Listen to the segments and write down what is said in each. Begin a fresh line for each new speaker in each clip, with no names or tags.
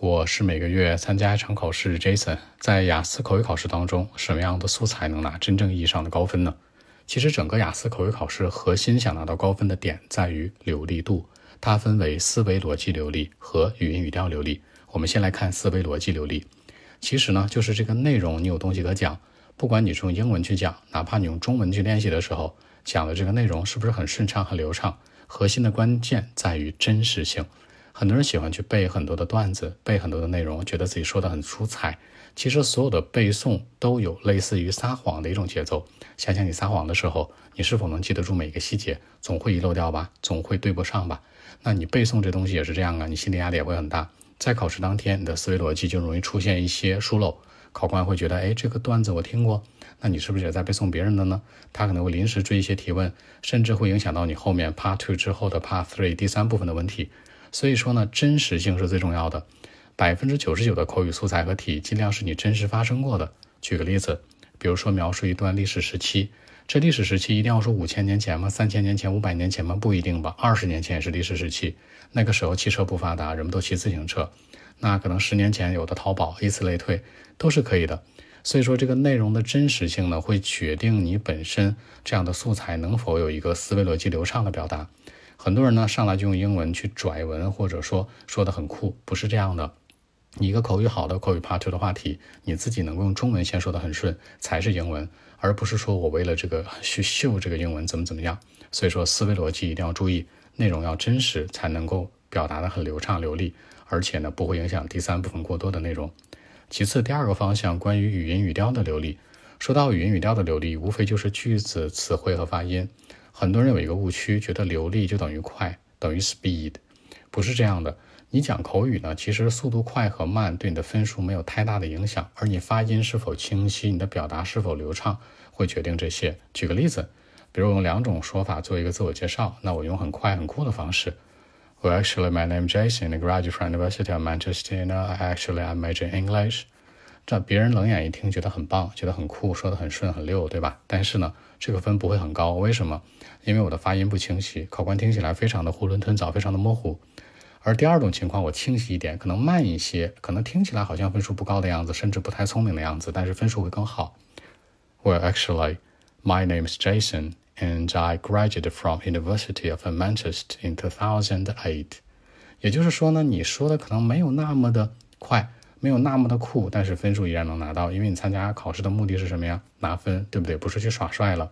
我是每个月参加一场考试，Jason。在雅思口语考试当中，什么样的素材能拿真正意义上的高分呢？其实整个雅思口语考试核心想拿到高分的点在于流利度，它分为思维逻辑流利和语音语调流利。我们先来看思维逻辑流利，其实呢就是这个内容你有东西可讲，不管你是用英文去讲，哪怕你用中文去练习的时候，讲的这个内容是不是很顺畅、很流畅？核心的关键在于真实性。很多人喜欢去背很多的段子，背很多的内容，觉得自己说的很出彩。其实所有的背诵都有类似于撒谎的一种节奏。想想你撒谎的时候，你是否能记得住每一个细节？总会遗漏掉吧，总会对不上吧？那你背诵这东西也是这样啊，你心理压力也会很大。在考试当天，你的思维逻辑就容易出现一些疏漏。考官会觉得，哎，这个段子我听过，那你是不是也在背诵别人的呢？他可能会临时追一些提问，甚至会影响到你后面 Part Two 之后的 Part Three 第三部分的问题。所以说呢，真实性是最重要的。百分之九十九的口语素材和题，尽量是你真实发生过的。举个例子，比如说描述一段历史时期，这历史时期一定要说五千年前吗？三千年前、五百年前吗？不一定吧。二十年前也是历史时期，那个时候汽车不发达，人们都骑自行车。那可能十年前有的淘宝，以此类推，都是可以的。所以说，这个内容的真实性呢，会决定你本身这样的素材能否有一个思维逻辑流畅的表达。很多人呢上来就用英文去拽文，或者说说的很酷，不是这样的。你一个口语好的口语 part two 的话题，你自己能够用中文先说的很顺，才是英文，而不是说我为了这个去秀这个英文怎么怎么样。所以说思维逻辑一定要注意，内容要真实，才能够表达的很流畅流利，而且呢不会影响第三部分过多的内容。其次，第二个方向关于语音语调的流利，说到语音语调的流利，无非就是句子、词汇和发音。很多人有一个误区，觉得流利就等于快，等于 speed，不是这样的。你讲口语呢，其实速度快和慢对你的分数没有太大的影响，而你发音是否清晰，你的表达是否流畅，会决定这些。举个例子，比如用两种说法做一个自我介绍，那我用很快很酷的方式。Well, actually, my name is Jason. I graduate from University of Manchester. Now, actually, I major in English. 这别人冷眼一听，觉得很棒，觉得很酷，说的很顺很溜，对吧？但是呢，这个分不会很高，为什么？因为我的发音不清晰，考官听起来非常的囫囵吞枣，非常的模糊。而第二种情况，我清晰一点，可能慢一些，可能听起来好像分数不高的样子，甚至不太聪明的样子，但是分数会更好。Well, actually, my name is Jason, and I graduated from University of Manchester in 2008. 也就是说呢，你说的可能没有那么的快。没有那么的酷，但是分数依然能拿到，因为你参加考试的目的是什么呀？拿分，对不对？不是去耍帅了。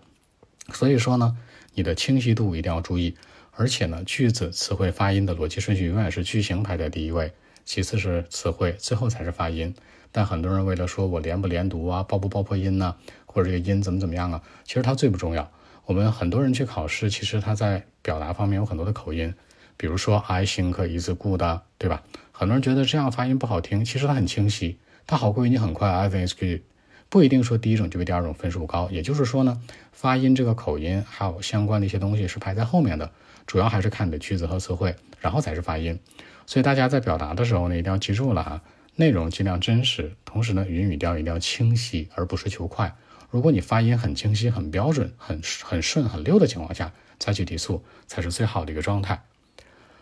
所以说呢，你的清晰度一定要注意，而且呢，句子、词汇、发音的逻辑顺序永远是句型排在第一位，其次是词汇，最后才是发音。但很多人为了说我连不连读啊，爆不爆破音呢，或者这个音怎么怎么样啊，其实它最不重要。我们很多人去考试，其实他在表达方面有很多的口音。比如说，I think is good，对吧？很多人觉得这样发音不好听，其实它很清晰，它好过于你很快。I think is good，不一定说第一种就比第二种分数高。也就是说呢，发音这个口音还有相关的一些东西是排在后面的，主要还是看你的句子和词汇，然后才是发音。所以大家在表达的时候呢，一定要记住了哈，内容尽量真实，同时呢，语音语调一定要清晰，而不是求快。如果你发音很清晰、很标准、很很顺、很溜的情况下，再去提速才是最好的一个状态。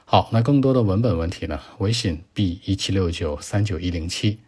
好，那更多的文本问题呢？微信 b 一七六九三九一零七